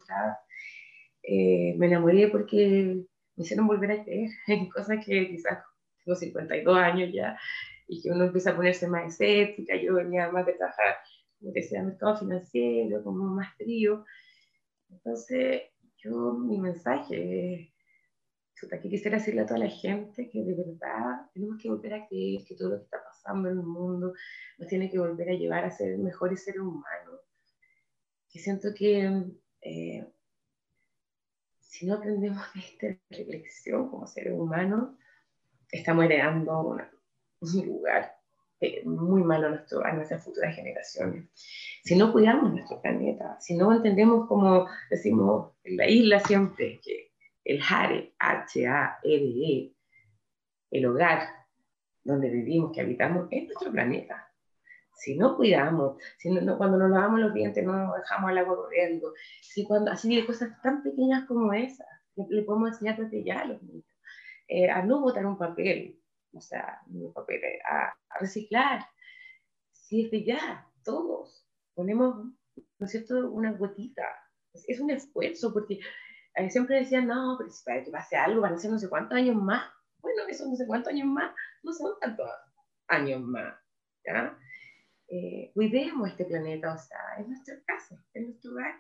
Eh, me enamoré porque me hicieron volver a creer [LAUGHS] en cosas que quizás tengo 52 años ya y que uno empieza a ponerse más escéptica. Yo venía más de trabajar, como decía, mercado financiero, como más frío. Entonces, yo, mi mensaje que quisiera decirle a toda la gente que de verdad tenemos que volver a creer que todo lo que está pasando en el mundo nos tiene que volver a llevar a ser mejores seres humanos. Que siento que eh, si no aprendemos de esta reflexión como seres humanos, estamos heredando un lugar eh, muy malo a, nuestro, a nuestras futuras generaciones. Si no cuidamos nuestro planeta, si no entendemos como decimos en la isla siempre, que el Hare, H-A-R-E, el hogar donde vivimos, que habitamos, es nuestro planeta. Si no cuidamos, si no, cuando nos lavamos los dientes no dejamos el agua corriendo, si cuando, así de cosas tan pequeñas como esas, le, podemos enseñar desde ya a los niños, eh, a no botar un papel, o sea, un papel, a, reciclar, si desde ya, todos, ponemos, ¿no es cierto?, una gotita, es un esfuerzo, porque siempre decían, no, pero si para que pase algo van a ser no sé cuántos años más. Bueno, esos no sé cuántos años más no son tantos años más. ¿ya? Eh, cuidemos este planeta, o sea, es nuestra casa, es nuestro hogar.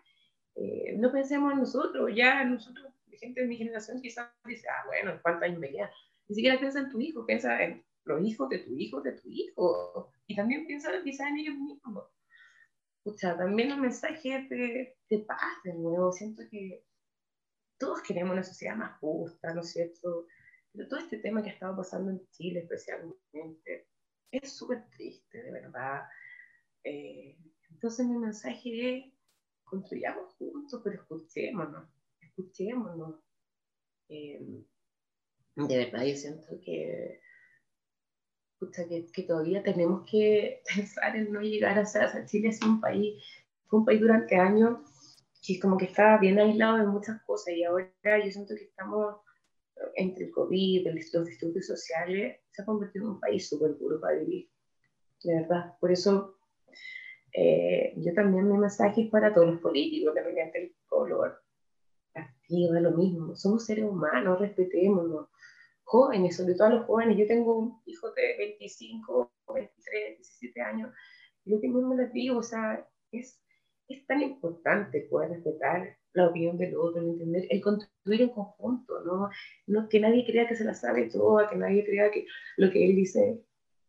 Eh, no pensemos en nosotros, ya nosotros, gente de mi generación quizás dice, ah, bueno, ¿cuántos años me quedan? Ni siquiera piensa en tu hijo, piensa en los hijos de tu hijo, de tu hijo, y también piensa quizás en ellos mismos. sea, también los mensajes de, de paz, de nuevo, siento que todos queremos una sociedad más justa, ¿no es cierto? Pero todo este tema que ha estado pasando en Chile especialmente es súper triste, de verdad. Eh, entonces mi mensaje es, construyamos juntos, pero escuchémonos, escuchémonos. Eh, de verdad yo siento que, que, que, todavía tenemos que [LAUGHS] pensar en no llegar a ser, Chile es un país, fue un país durante años que como que estaba bien aislado de muchas cosas y ahora yo siento que estamos entre el COVID, los disturbios sociales, se ha convertido en un país súper duro para vivir, de verdad. Por eso eh, yo también mi mensaje es para todos los políticos, mediante el color, lo mismo, somos seres humanos, respetémonos, jóvenes, sobre todo a los jóvenes, yo tengo un hijo de 25, 23, 17 años, lo que mismo les digo, o sea, es es tan importante poder respetar la opinión del otro, entender, el construir en conjunto, ¿no? ¿no? Que nadie crea que se la sabe toda, que nadie crea que lo que él dice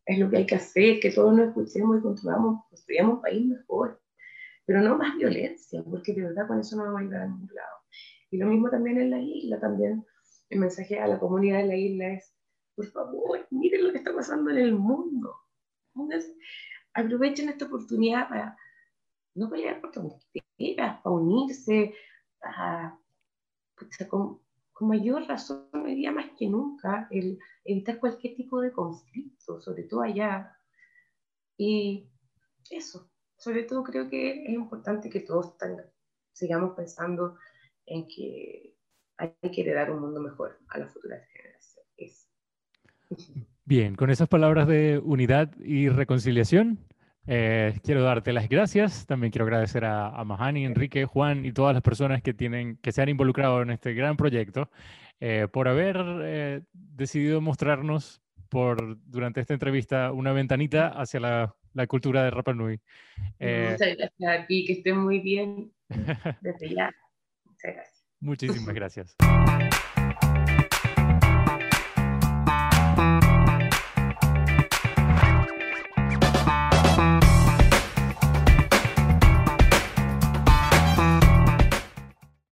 es lo que hay que hacer, que todos nos escuchemos y construyamos, construyamos un país mejor. Pero no más violencia, porque de verdad con eso no vamos a llegar a ningún lado. Y lo mismo también en la isla, también el mensaje a la comunidad de la isla es, por favor, miren lo que está pasando en el mundo. Aprovechen esta oportunidad para no pelear por tonteras, para unirse, con, mayor razón hoy día más que nunca, el evitar cualquier tipo de conflicto, sobre todo allá. Y eso, sobre todo creo que es importante que todos sigamos pensando en que hay que heredar un mundo mejor a las futuras generaciones. Bien, con esas palabras de unidad y reconciliación, eh, quiero darte las gracias. También quiero agradecer a, Mahani, Enrique, Juan y todas las personas que, tienen, que se han involucrado en este gran proyecto eh, por haber eh, decidido mostrarnos por, durante esta entrevista una ventanita hacia la, la cultura de Rapa Nui. Muchas gracias a ti, que estén muy bien [LAUGHS] desde ya. Muchísimas gracias.